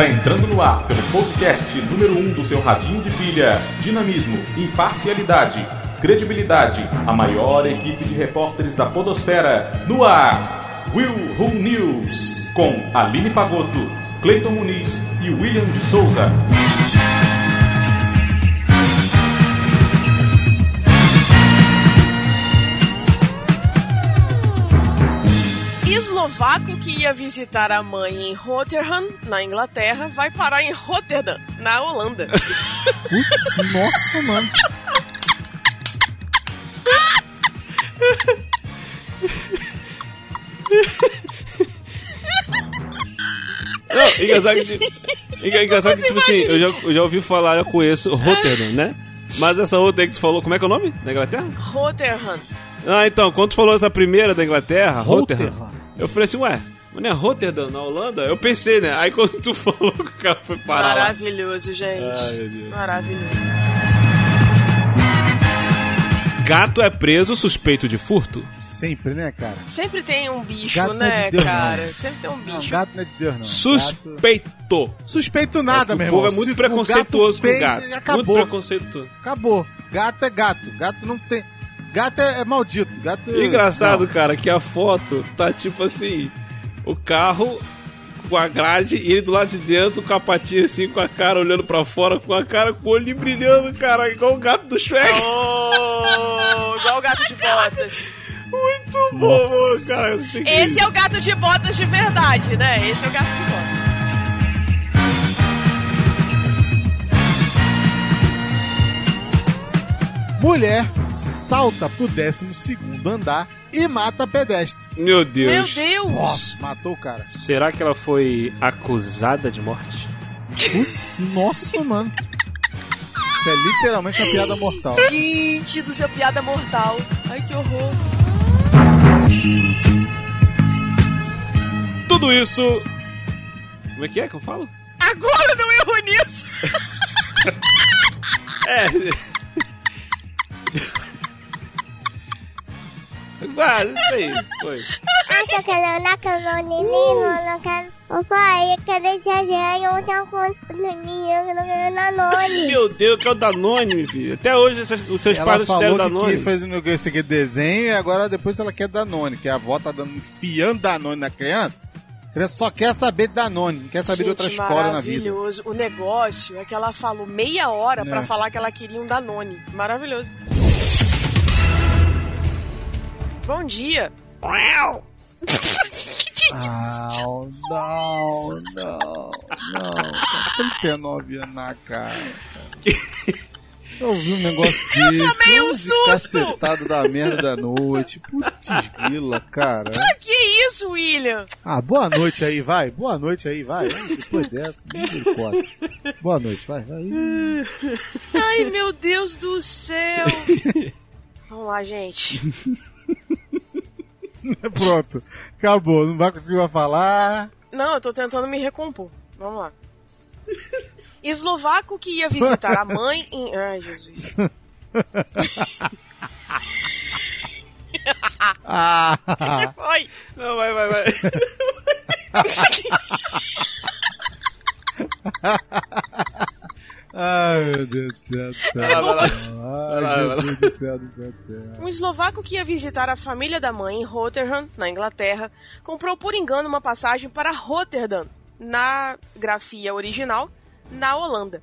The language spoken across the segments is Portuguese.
Está entrando no ar pelo podcast número 1 um do seu radinho de pilha. Dinamismo, imparcialidade, credibilidade. A maior equipe de repórteres da Podosfera. No ar, Will Who News. Com Aline Pagoto, Cleiton Muniz e William de Souza. Eslovaco que ia visitar a mãe em Rotterdam, na Inglaterra, vai parar em Rotterdam, na Holanda. Putz, nossa, mano. Não, engraçado que, engraçado que tipo assim, eu já, eu já ouvi falar, eu conheço Rotterdam, né? Mas essa outra aí que tu falou, como é que é o nome da Inglaterra? Rotterdam. Ah, então, quando tu falou essa primeira da Inglaterra, Rotterdam, Rotterdam. Eu falei assim, ué, mas não é Rotterdam na Holanda? Eu pensei, né? Aí quando tu falou que o cara foi parar lá. Maravilhoso, gente. Ai. Maravilhoso. Gato é preso suspeito de furto. Sempre, né, cara? Sempre tem um bicho, Gato não é né, de Deus, cara? não. Sempre tem um Não, bicho. gato não é de Deus, não. Gato... Suspeito. Suspeito nada, o meu povo irmão. é muito Se o preconceituoso gato fez, com gato. Acabou. Muito preconceituoso. Acabou. Gato é gato. Gato não tem. Gato é, é maldito. Gato E engraçado, Não. cara, que a foto tá tipo assim: o carro com a grade e ele do lado de dentro com a patinha assim, com a cara olhando pra fora, com a cara com o olho brilhando, cara, igual o gato do Shrek. Oh, igual o gato de botas. Muito bom, Nossa. cara. Esse é o gato de botas de verdade, né? Esse é o gato de botas. Mulher salta pro 12 andar e mata pedestre. Meu Meu Deus. Deus! Nossa, matou o cara. Será que ela foi acusada de morte? Putz, nossa, mano. Isso é literalmente uma piada mortal. Gente do seu piada mortal. Ai, que horror. Tudo isso. Como é que é que eu falo? Agora não erro nisso. É. Ah, não sei. Foi. Asa kalau nak kalau ni ni kalau kan apa ya kada jajan yang kalau na noni. Meu Deus, que é o Danone, meu filho. Até hoje os seus- os seus Ela pais não deram falou que, Danone. que fez um esse aqui desenho e agora depois ela quer Danone, que a avó tá dando, enfiando Danone na criança. A criança só quer saber de Danone, não quer saber de outra Gente, história na vida. maravilhoso. O negócio é que ela falou meia hora pra É. falar que ela queria um Danone. Maravilhoso. Bom dia. Ah, não, não, não. 39 anos na cara. Eu vi um negócio desse. tomei um susto. Cacetado da merda da noite. Putz, grila, cara. Pra que isso, William? Ah, boa noite aí, vai. Boa noite aí, vai. Depois dessa, misericórdia. Boa noite, vai, vai. Ai, meu Deus do céu. Vamos lá, gente. Pronto, acabou. Não vai conseguir mais falar. Não, eu tô tentando me recompor. Vamos lá. Eslovaco que ia visitar a mãe em. Ai, Jesus. Ah, Oi! Não, vai, vai, vai. Ai, meu Deus do céu, do céu. Lá. Ai, Jesus do céu, do céu, do céu. Um eslovaco que ia visitar a família da mãe em Rotterdam, na Inglaterra, comprou por engano uma passagem para Rotterdam, na grafia original, na Holanda.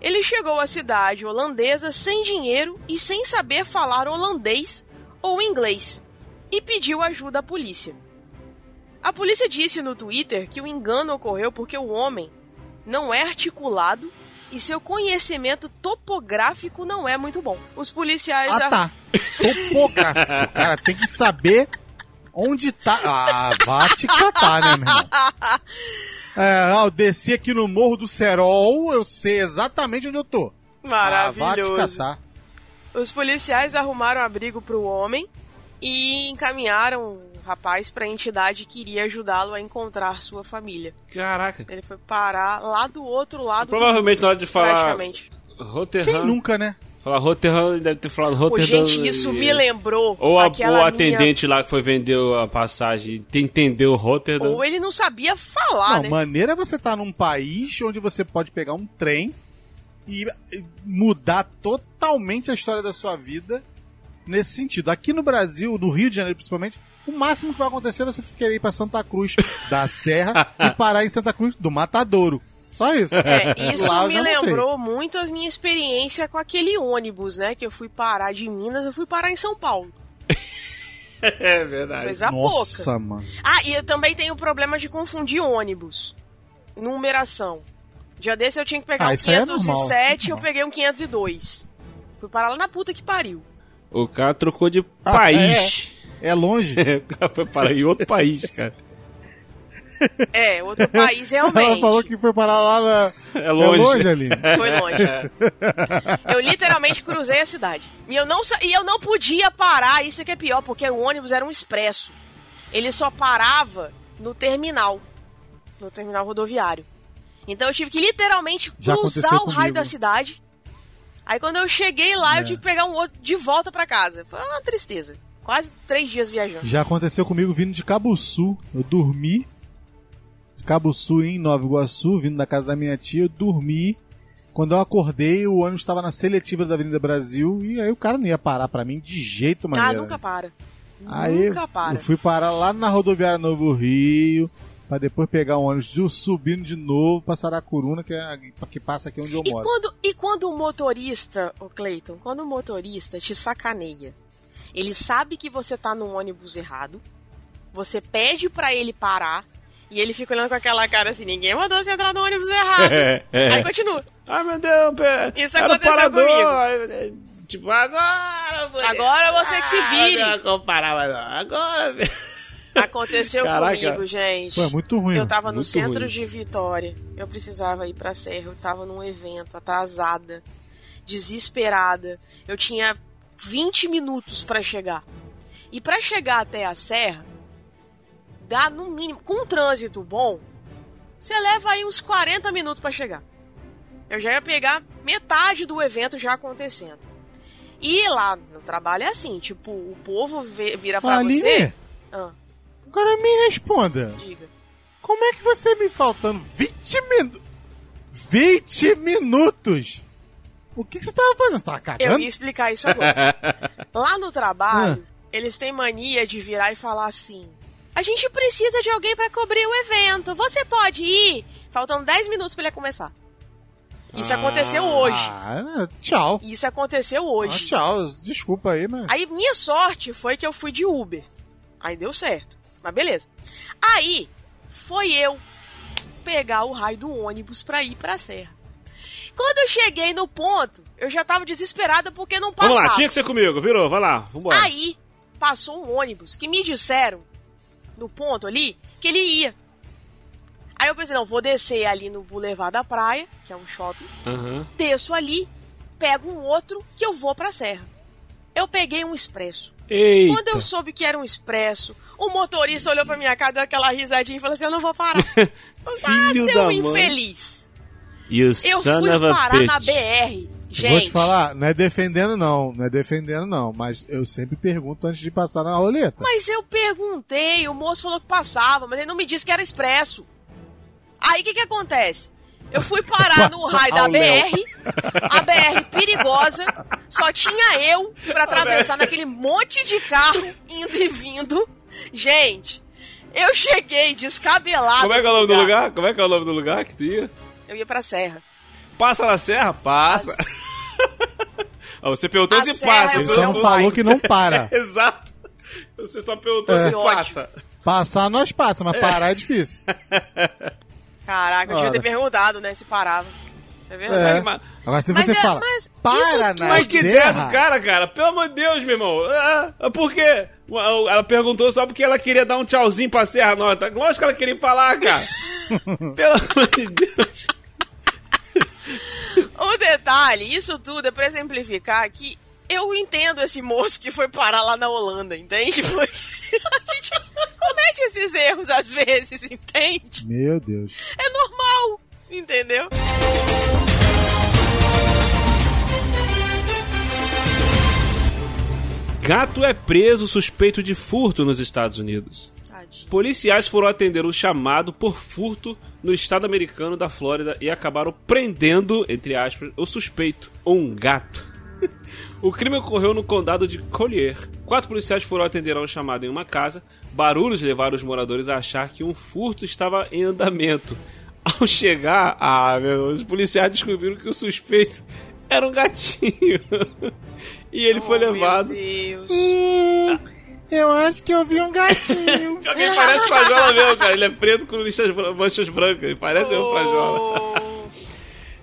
Ele chegou à cidade holandesa sem dinheiro e sem saber falar holandês ou inglês e pediu ajuda à polícia. A polícia disse no Twitter que o engano ocorreu porque o homem não é articulado e seu conhecimento topográfico não é muito bom. Os policiais Ah, tá. Topográfico. Cara tem que saber onde tá. Ah, vá te catar, né, meu irmão? É, eu desci aqui no Morro do Serol, eu sei exatamente onde eu tô. Ah, vá te Maravilhoso. catar. Os policiais arrumaram abrigo para o homem e encaminharam rapaz para a entidade que iria ajudá-lo a encontrar sua família. Caraca. Ele foi parar lá do outro lado. Provavelmente do na hora de falar Praticamente. Quem Rotterdam, nunca, né? Falar Rotterdam, deve ter falado Pô, Rotterdam. gente, isso e- me lembrou Ou a, aquela ou a minha- atendente lá que foi vender a passagem entendeu Rotterdam. Ou ele não sabia falar, Não, né? maneira é você estar num país onde você pode pegar um trem e e mudar totalmente a história da sua vida nesse sentido. Aqui no Brasil, no Rio de Janeiro principalmente, o máximo que vai acontecer é você querer ir pra Santa Cruz da Serra e parar em Santa Cruz do Matadouro. Só isso. É, isso Lá me lembrou muito a minha experiência com aquele ônibus, né? Que eu fui parar de Minas, eu fui parar em São Paulo. É verdade. Coisa pouca. Nossa, mano. Ah, e eu também tenho o problema de confundir ônibus. Numeração. Dia desse eu tinha que pegar Ah, um isso aí é normal, 507 eu peguei um 502. Fui parar lá na puta que pariu. O cara trocou de Ah, país. É longe. o cara foi para em outro país, cara. É, outro país Ela realmente. falou que foi parar lá na. É longe. É longe, Aline. Foi longe. Eu literalmente cruzei a cidade. E eu, não, sa- e eu não podia parar, isso que é pior, porque o ônibus era um expresso. Ele só parava no terminal. No terminal rodoviário. Então eu tive que literalmente cruzar o raio comigo. da cidade. Aí quando eu cheguei lá, eu tive que pegar um outro de volta pra casa. Foi uma tristeza. Quase três dias viajando. Já aconteceu comigo vindo de Cabo Sul. Eu dormi. De Cabo Sul em Nova Iguaçu, vindo da casa da minha tia, eu dormi. Quando eu acordei, o ônibus estava na seletiva da Avenida Brasil e aí o cara não ia parar pra mim de jeito Ah, maneiro. nunca para. Aí nunca para. eu fui parar lá na rodoviária Novo Rio, pra depois pegar um ônibus de- subindo de novo pra Saracuruna, que, é que passa aqui onde eu E moro. quando, e quando o motorista, o Cleiton, quando o motorista te sacaneia, ele sabe que você tá no ônibus errado, você pede pra ele parar, e ele fica olhando com aquela cara assim, ninguém mandou você entrar no ônibus errado. É, é. Aí continua. Ai, meu Deus, pé. Isso era o aconteceu parador. comigo. Tipo, agora... mulher. Agora você que se vire. Ah, não comparava, não. Agora... Aconteceu Caraca. comigo, gente. Pô, é muito ruim. Eu tava no centro ruim. de Vitória. Eu precisava ir pra Serra. Eu tava num evento, atrasada, desesperada. Eu tinha 20 minutos pra chegar. E pra chegar até a Serra, dá no mínimo, com um trânsito bom, você leva aí uns 40 minutos pra chegar. Eu já ia pegar metade do evento já acontecendo. E lá no trabalho é assim, tipo, o povo vira pra Aline, você. Ah, agora me responda. diga. Como é que você me faltando 20 minutos? 20 minutos? O que, que você tava fazendo? Você tava Eu cagando? ia explicar isso agora. Lá no trabalho, Ah. eles têm mania de virar e falar assim: a gente precisa de alguém pra cobrir o evento. Você pode ir? Faltam 10 minutos pra ele começar. Isso aconteceu hoje. Ah, tchau. Isso aconteceu Ah, hoje. tchau. Desculpa aí, mas. Aí minha sorte foi que eu fui de Uber. Aí deu certo. Mas beleza. Aí foi eu pegar o raio do ônibus pra ir pra serra. Quando eu cheguei no ponto, eu já tava desesperada porque não passava. Vamos lá, tinha que ser comigo. Virou, vai lá. Vambora. Aí passou um ônibus que me disseram no ponto ali que ele ia. Aí eu pensei, não, vou descer ali no Boulevard da Praia, que é um shopping, Aham. desço ali, pego um outro que eu vou pra serra. Eu peguei um expresso. Eita. Quando eu soube que era um expresso, o motorista olhou pra minha cara, deu aquela risadinha e falou assim: Eu não vou parar. ah, seu infeliz. You Eu son fui of a parar na. BR. Gente, Vou te falar, não é defendendo não, não é defendendo não, mas eu sempre pergunto antes de passar na roleta. mas eu perguntei, o moço falou que passava, mas ele não me disse que era expresso. Aí o que, que acontece? Eu fui parar no raio da. BR, a BR perigosa, só tinha eu pra atravessar naquele monte de carro indo e vindo. Gente, eu cheguei descabelado. Como é que é o no nome do lugar? Como é que é o nome do lugar que tu ia? Eu ia pra serra. Passa na serra? Passa. Ah, Você perguntou A se serra passa. é você só não falou que não para. Exato. Você só perguntou É. se passa. Passar nós passa, mas parar é difícil. Caraca, eu devia ter perguntado, né, se parava. É verdade. É. Mas- Agora se Mas você é- fala, mas para na Mas que ideia serra. do cara, cara. Pelo amor de Deus, meu irmão. Ah, ah, por quê? Ela perguntou só porque ela queria dar um tchauzinho pra Serra Norte. Lógico que ela queria falar, cara. Pelo amor de Deus. O detalhe, isso tudo é pra exemplificar que eu entendo esse moço que foi parar lá na Holanda, entende? Porque a gente comete esses erros às vezes, entende? Meu Deus. É normal, entendeu? Gato é preso suspeito de furto nos Estados Unidos. Policiais foram atender um chamado por furto no estado americano da Flórida e acabaram prendendo, entre aspas, o suspeito, um gato. o crime ocorreu no condado de Collier. Quatro policiais foram atender a um chamado em uma casa. Barulhos levaram os moradores a achar que um furto estava em andamento. Ao chegar, ah, meu, os policiais descobriram que o suspeito era um gatinho. e ele foi Oh, levado. Meu Deus. Hum, eu acho que eu vi um gatinho. Pior que ele parece Frajola mesmo, cara. Ele é preto com manchas brancas. Ele parece um Frajola. Oh.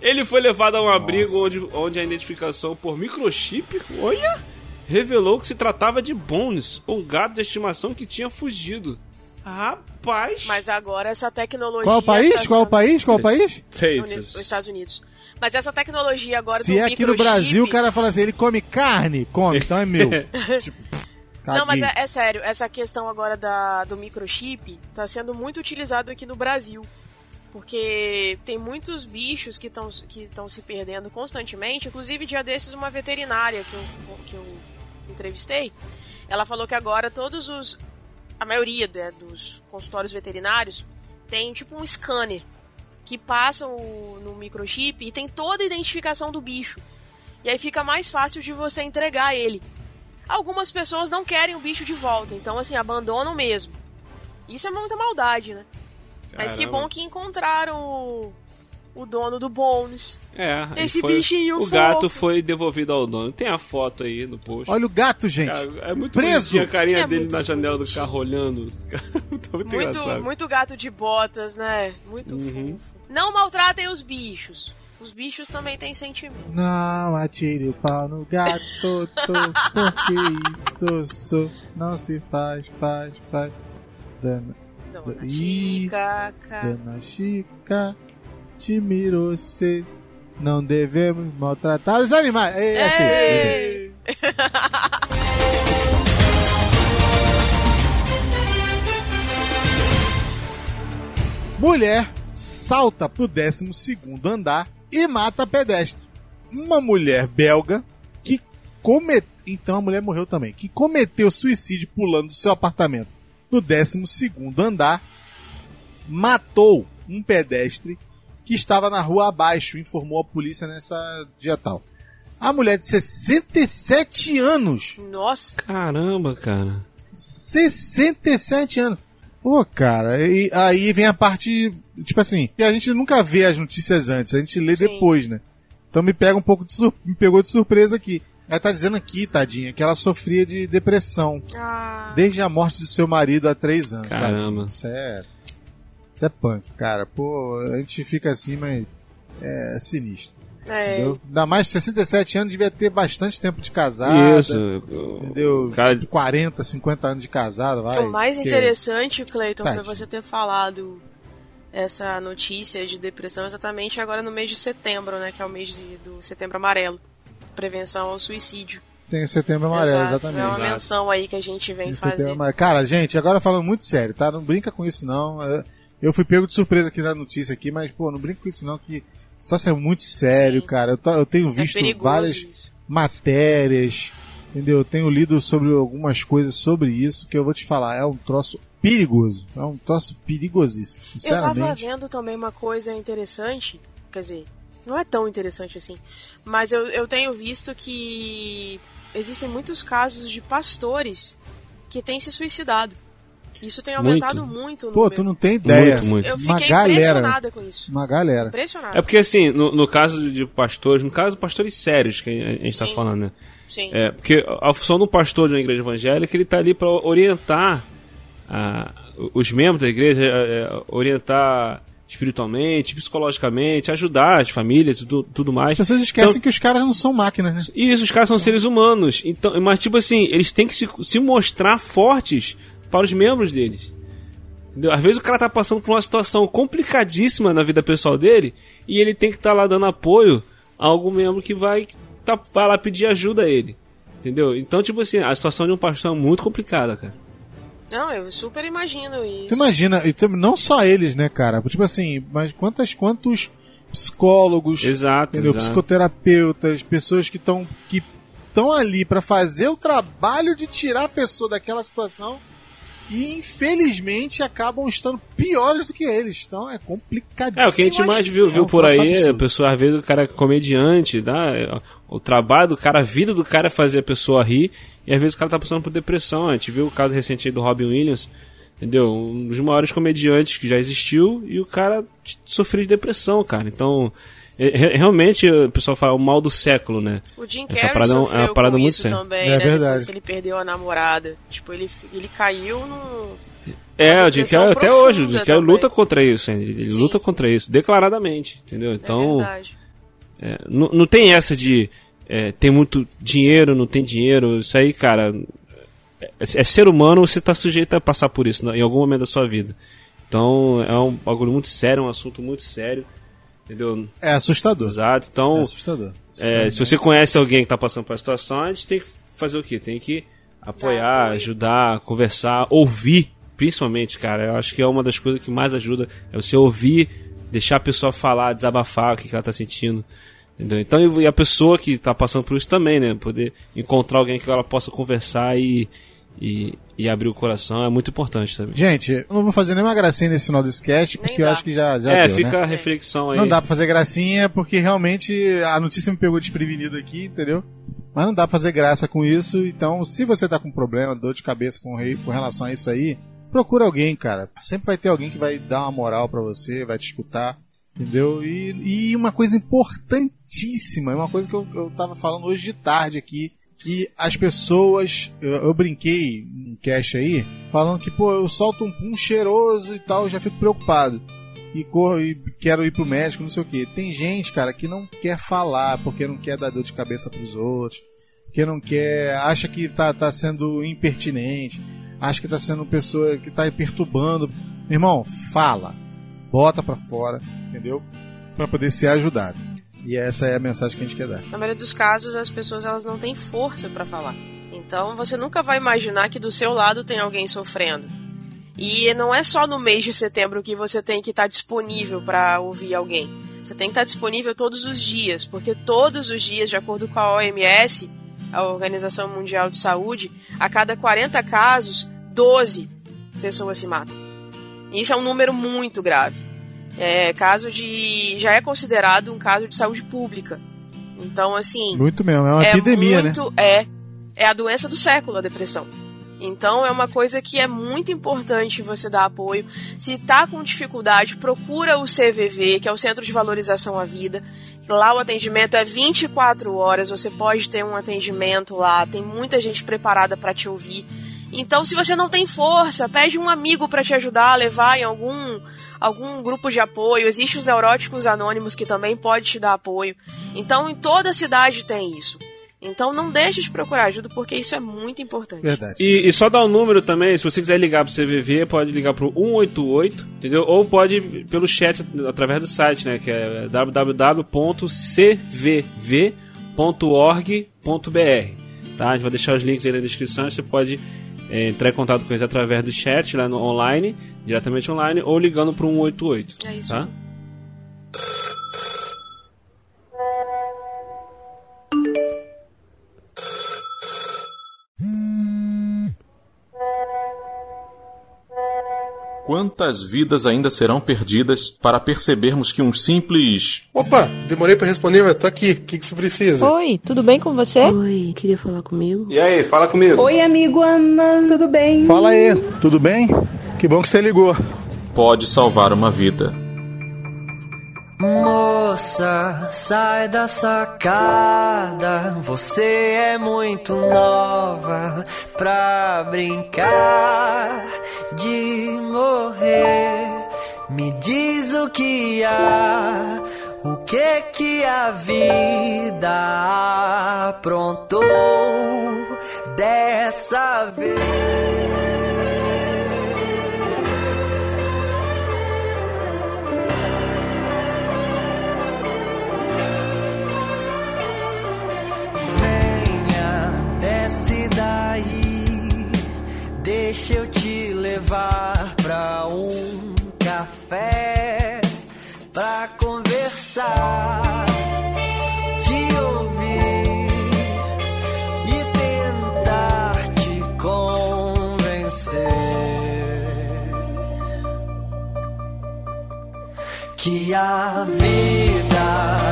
Ele foi levado a um abrigo onde, onde a identificação por microchip, olha, revelou que se tratava de Bones, um gato de estimação que tinha fugido. Rapaz! Mas agora essa tecnologia. Qual o país? tá Qual país? Qual o país? Os Estados Unidos. Mas essa tecnologia agora Se do é aqui no Brasil, o cara fala assim, ele come carne? Come, então é meu. tipo, Não, mas é, é sério, essa questão agora da, do microchip tá sendo muito utilizado aqui no Brasil. Porque tem muitos bichos que estão que se perdendo constantemente. Inclusive, dia desses, uma veterinária que eu, que eu entrevistei, ela falou que agora todos os. A maioria né, dos consultórios veterinários tem tipo um scanner que passa o- no microchip e tem toda a identificação do bicho. E aí fica mais fácil de você entregar ele. Algumas pessoas não querem o bicho de volta, então assim, abandonam mesmo. Isso é muita maldade, né? Mas que Caramba. bom que encontraram o, o dono do Bones. É, Esse foi- bichinho O fofo. gato foi devolvido ao dono. Tem a foto aí no post. Olha o gato, gente. Cara, é muito Preso. a carinha É dele na janela do bonitinho. carro olhando. tá muito, Muito, muito gato de botas, né? Muito Uhum. fofo. Não maltratem os bichos. Os bichos também têm sentimento. Não atire o pau no gato, tô, porque isso sou. Não se faz, faz, faz. Dana, Dona. Chica, ca- Dona Chica, te miro você. Não devemos maltratar os animais. Ei, achei. Ei! Mulher salta pro 12 andar e mata pedestre. Uma mulher belga que cometeu. Então a mulher morreu também. Que cometeu suicídio pulando do seu apartamento no 12 andar. Matou um pedestre que estava na rua abaixo, informou a polícia nessa dia tal. A mulher de 67 anos Nossa, Caramba, cara. 67 anos. Pô, cara, e aí vem a parte, tipo assim, que a gente nunca vê as notícias antes, a gente lê Sim. depois, né? Então me pega um pouco de sur- me pegou de surpresa aqui. Ela tá dizendo aqui, tadinha, que ela sofria de depressão ah, desde a morte do seu marido há três anos. Caramba. Tadinha. Isso é. Isso é punk, cara. Pô, a gente fica assim, mas é sinistro. É, Entendeu? Ainda mais 67 anos, devia ter bastante tempo de casada. Isso. Entendeu? Cara- Tipo, 40, 50 anos de casado, vai. o mais Que- interessante, Cleiton, foi você ter falado essa notícia de depressão exatamente agora no mês de setembro, né? Que é o mês de- do setembro amarelo. Prevenção ao suicídio. Tem o setembro amarelo, Exato, É exatamente. uma menção aí que a gente vem fazer. Cara, gente, agora falando muito sério, tá? Não brinca com isso não. Eu- Eu fui pego de surpresa aqui na notícia aqui, mas, pô, não brinca com isso não, que situação é muito sério, Sim. cara. Eu, tô- eu tenho É visto perigoso várias isso. matérias, entendeu? Eu tenho lido sobre algumas coisas sobre isso que eu vou te falar. É um troço perigoso. É um troço perigosíssimo. Eu tava Sinceramente. vendo também uma coisa interessante, quer dizer, não é tão interessante assim, mas eu, eu tenho visto que existem muitos casos de pastores que têm se suicidado. Isso tem aumentado muito, o Pô, número. tu não tem ideia. Muito, muito. Eu Uma fiquei galera. impressionada com isso. Uma galera. Impressionada. É porque assim, no, no caso de pastores, no caso pastores sérios que a gente tá Sim. falando, né? Sim. É, porque a função do pastor de uma igreja evangélica, ele tá ali para orientar ah, os membros da igreja, é, é, orientar espiritualmente, psicologicamente, ajudar as famílias e tu- tudo mais. As pessoas esquecem Então- que os caras não são máquinas, né? E isso, os caras são seres humanos. Então, mas tipo assim, eles têm que se, se mostrar fortes para os membros deles. Entendeu? Às vezes o cara tá passando por uma situação complicadíssima na vida pessoal dele e ele tem que estar lá dando apoio a algum membro que vai, tá, vai lá pedir ajuda a ele. Entendeu? Então, tipo assim, a situação de um pastor é muito complicada, cara. Não, eu super imagino isso. Tu imagina, e não só eles, né, cara? Tipo assim, mas quantas, quantos psicólogos, Exato, entendeu? exato. psicoterapeutas, pessoas que estão que estão ali para fazer o trabalho de tirar a pessoa daquela situação e infelizmente acabam estando piores do que eles. Então é complicadíssimo. É, o que a gente mais viu, viu É um por aí, a pessoa, às vezes o cara é comediante, tá? o trabalho do cara, a vida do cara é fazer a pessoa rir, e às vezes o cara tá passando por depressão. A gente viu o caso recente aí do Robin Williams, entendeu? Um dos maiores comediantes que já existiu, e o cara sofreu de depressão, cara. Então, realmente, o pessoal fala o mal do século, né? O Jim Essa Carrey parada é é uma sofreu parada com muito isso séria. também, É né? verdade. Depois que ele perdeu a namorada. Tipo, ele, ele caiu no... É, o Jim Carrey, até hoje, o Jim Carrey também. luta contra isso, hein? ele Sim. luta contra isso, declaradamente, entendeu? É Então, verdade. É, não, não tem essa de é, tem muito dinheiro, não tem dinheiro. Isso aí, cara, é, é ser humano, você está sujeito a passar por isso né, em algum momento da sua vida. Então é um bagulho muito sério, um assunto muito sério, entendeu? É assustador. Exato. É Então, assustador. é, se você conhece alguém que está passando por essa situação, a gente tem que fazer o quê? Tem que apoiar, ajudar, conversar, ouvir, principalmente, cara. Eu acho que é uma das coisas que mais ajuda é você ouvir, deixar a pessoa falar, desabafar o que, que ela está sentindo. Entendeu? Então, e a pessoa que está passando por isso também, né? Poder encontrar alguém que ela possa conversar e, e, e abrir o coração é muito importante também. Gente, eu não vou fazer nenhuma gracinha nesse final desse cast, porque eu acho que já, já é, deu, fica né? a reflexão aí. Não dá pra fazer gracinha, porque realmente a notícia me pegou desprevenido aqui, entendeu? Mas não dá pra fazer graça com isso, então se você tá com problema, dor de cabeça com, rei- com relação a isso aí, procura alguém, cara. Sempre vai ter alguém que vai dar uma moral pra você, vai te escutar, entendeu? E, e uma coisa importantíssima, é uma coisa que eu, eu tava falando hoje de tarde aqui, que as pessoas, eu, eu brinquei um cast aí, falando que, pô, eu solto um pum cheiroso e tal, já fico preocupado e corro e quero ir pro médico, não sei o que. Tem gente, cara, que não quer falar porque não quer dar dor de cabeça pros outros, que não quer, acha que tá, tá sendo impertinente, acha que tá sendo pessoa que tá perturbando. Irmão, fala, bota pra fora, entendeu? Pra poder ser ajudado. E essa é a mensagem que a gente quer dar. Na maioria dos casos, as pessoas elas não têm força pra falar. Então, você nunca vai imaginar que do seu lado tem alguém sofrendo. E não é só no mês de setembro que você tem que estar disponível pra ouvir alguém. Você tem que estar disponível todos os dias, porque todos os dias, de acordo com a OMS, a Organização Mundial de Saúde, a cada 40 casos, 12 pessoas se matam. Isso é um número muito grave. É caso de já é considerado um caso de saúde pública. Então, assim, Muito mesmo, é uma é epidemia, né? muito, É, é a doença do século, a depressão. Então é uma coisa que é muito importante você dar apoio. Se tá com dificuldade, procura o CVV, que é o Centro de Valorização à Vida. Lá o atendimento é 24 horas, você pode ter um atendimento lá, tem muita gente preparada para te ouvir. Então, se você não tem força, pede um amigo para te ajudar a levar em algum algum grupo de apoio. Existem os neuróticos anônimos que também pode te dar apoio. Então, em toda a cidade tem isso. Então, não deixe de procurar ajuda porque isso é muito importante. Verdade. E, e só dar o número também, se você quiser ligar pro CVV, pode ligar pro 188, entendeu? Ou pode pelo chat através do site, né? Que é www.cvv.org.br. Tá? A gente vai deixar os links aí na descrição. Você pode é, entrar em contato com eles através do chat lá no online, diretamente online, ou ligando pro 188. É isso. Tá? Quantas vidas ainda serão perdidas para percebermos que um simples Opa, demorei pra responder, mas tô aqui. O que, que você precisa? Oi, tudo bem com você? Oi, queria falar comigo? E aí, fala comigo. Oi, amigo Ana, tudo bem? Fala aí, tudo bem? Que bom que você ligou. pode salvar uma vida. Moça, sai da sacada. Você é muito nova pra brincar de morrer. Me diz o que há, o que que a vida aprontou dessa vez. Venha, desce daí. Deixa eu te levar que a vida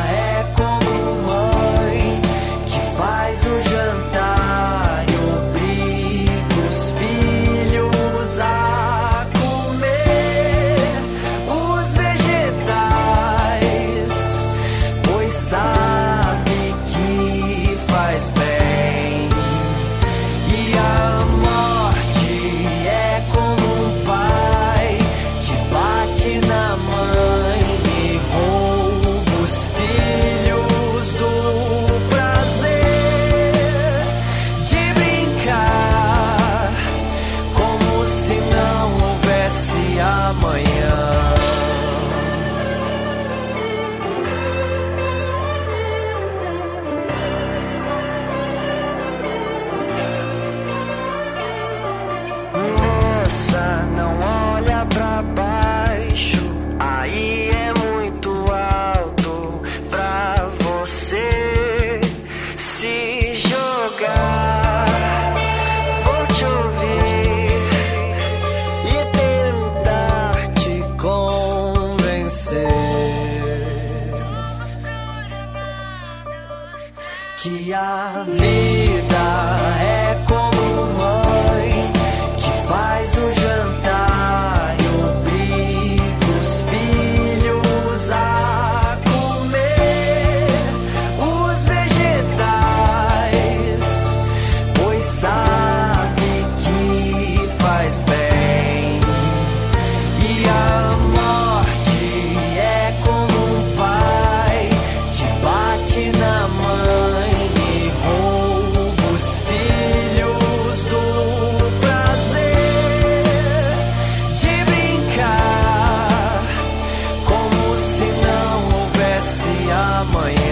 que a vida é amanhã.